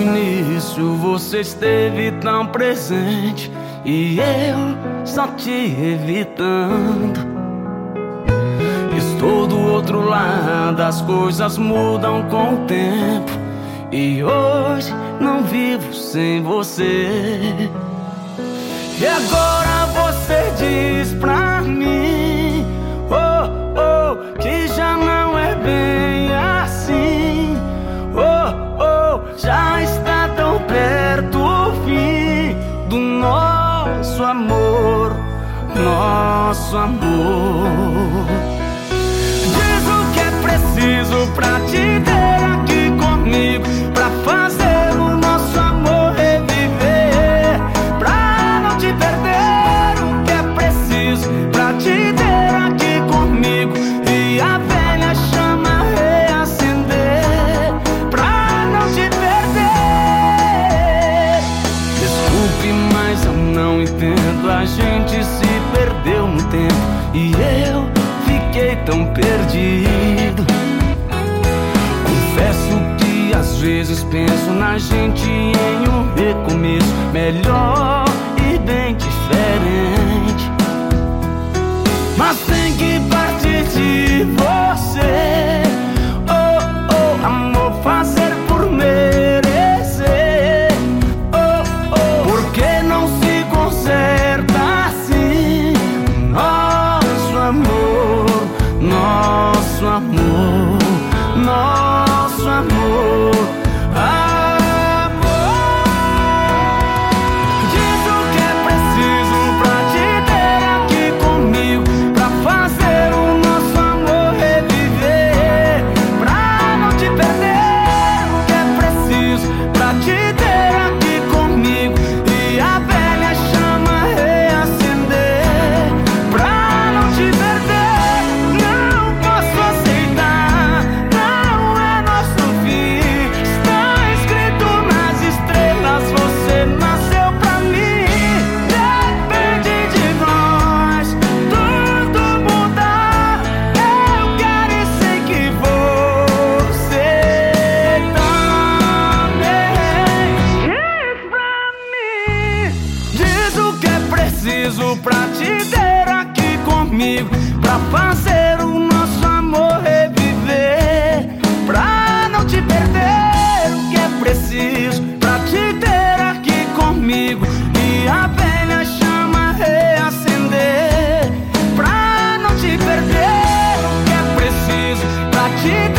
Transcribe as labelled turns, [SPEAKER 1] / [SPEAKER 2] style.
[SPEAKER 1] início você esteve tão presente e eu só te evitando. Estou do outro lado, as coisas mudam com o tempo e hoje não vivo sem você. E agora você diz pra já está tão perto o fim do nosso amor, nosso amor. Diz o que é preciso pra te vezes penso na gente em um recomeço melhor e bem diferente. Mas tem que partir de você. Oh, oh, amor, fazer por merecer. Oh, oh, porque não se conserta assim. Nosso amor, nosso amor, nosso amor. Amor. Preciso pra te ter aqui comigo. Pra fazer o nosso amor reviver. Pra não te perder o que é preciso. Pra te ter aqui comigo. E a velha chama reacender. Pra não te perder o que é preciso. Pra te ter